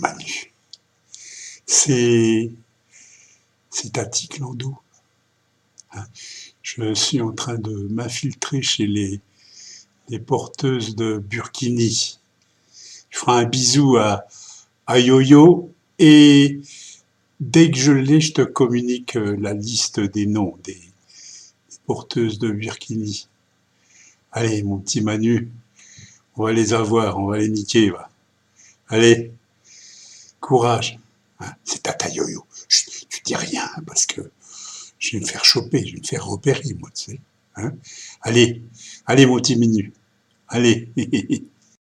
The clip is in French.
Manu. C'est, c'est Tati Clando. Hein. Je suis en train de m'infiltrer chez les, porteuses de Burkini. Je ferai un bisou à, à Yo-Yo et dès que je l'ai, je te communique euh, la liste des noms des, porteuses de Burkini. Allez, mon petit Manu, on va les avoir, on va les niquer. Allez, courage. Hein, c'est Tata Yo-Yo. Tu dis rien parce que je vais me faire choper, je vais me faire repérer, moi, tu sais. Hein. Allez, allez, mon petit Minu. Allez.